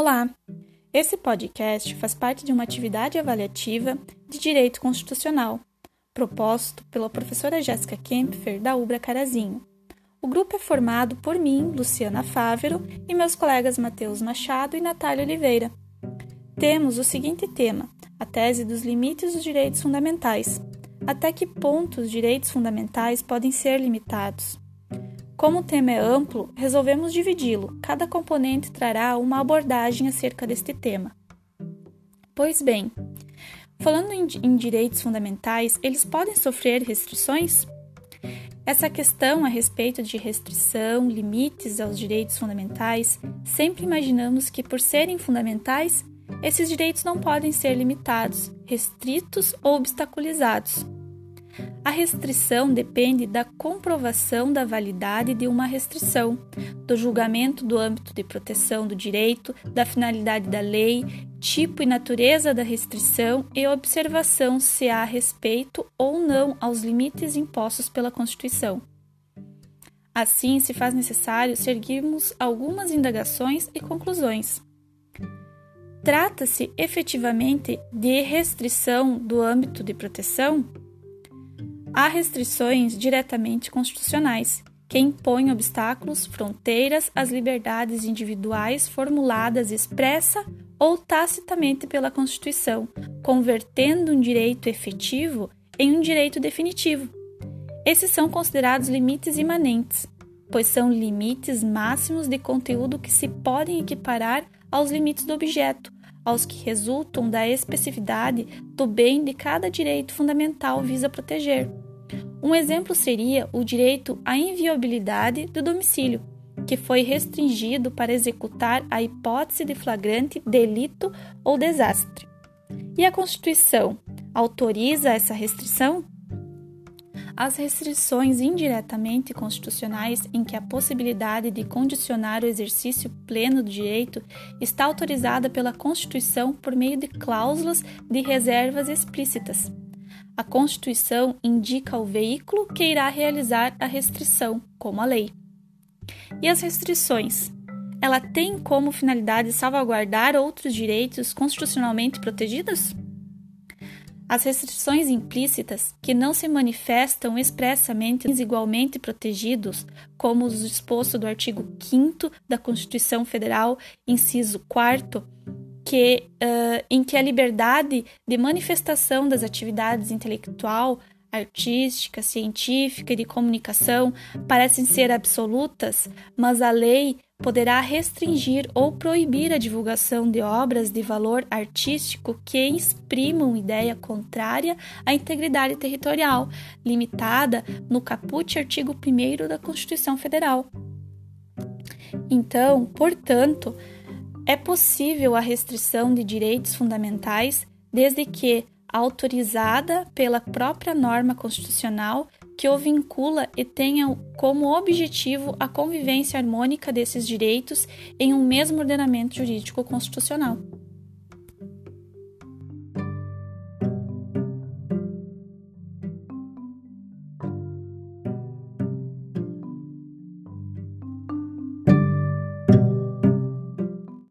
Olá! Esse podcast faz parte de uma atividade avaliativa de Direito Constitucional, proposto pela professora Jéssica Kempfer, da Ubra Carazinho. O grupo é formado por mim, Luciana Fávero, e meus colegas Matheus Machado e Natália Oliveira. Temos o seguinte tema: a tese dos limites dos direitos fundamentais. Até que ponto os direitos fundamentais podem ser limitados? Como o tema é amplo, resolvemos dividi-lo. Cada componente trará uma abordagem acerca deste tema. Pois bem, falando em, direitos fundamentais, eles podem sofrer restrições? Essa questão a respeito de restrição, limites aos direitos fundamentais, sempre imaginamos que, por serem fundamentais, esses direitos não podem ser limitados, restritos ou obstaculizados. A restrição depende da comprovação da validade de uma restrição, do julgamento do âmbito de proteção do direito, da finalidade da lei, tipo e natureza da restrição e observação se há respeito ou não aos limites impostos pela Constituição. Assim, se faz necessário seguirmos algumas indagações e conclusões. Trata-se efetivamente de restrição do âmbito de proteção? Há restrições diretamente constitucionais, que impõem obstáculos, fronteiras às liberdades individuais formuladas expressa ou tacitamente pela Constituição, convertendo um direito efetivo em um direito definitivo. Esses são considerados limites imanentes, pois são limites máximos de conteúdo que se podem equiparar aos limites do objeto, aos que resultam da especificidade do bem de cada direito fundamental visa proteger. Um exemplo seria o direito à inviolabilidade do domicílio, que foi restringido para executar a hipótese de flagrante delito ou desastre. E a Constituição autoriza essa restrição? As restrições indiretamente constitucionais em que a possibilidade de condicionar o exercício pleno do direito está autorizada pela Constituição por meio de cláusulas de reservas explícitas. A Constituição indica o veículo que irá realizar a restrição, como a lei. E as restrições? Ela tem como finalidade salvaguardar outros direitos constitucionalmente protegidos? As restrições implícitas, que não se manifestam expressamente igualmente protegidos, como os disposto do artigo 5 da Constituição Federal, inciso 4, que, uh, em que a liberdade de manifestação das atividades intelectual, artística, científica e de comunicação parecem ser absolutas, mas a lei poderá restringir ou proibir a divulgação de obras de valor artístico que exprimam ideia contrária à integridade territorial, limitada no caput artigo 1 da Constituição Federal. Então, portanto, é possível a restrição de direitos fundamentais desde que autorizada pela própria norma constitucional que o vincula e tenha como objetivo a convivência harmônica desses direitos em um mesmo ordenamento jurídico constitucional.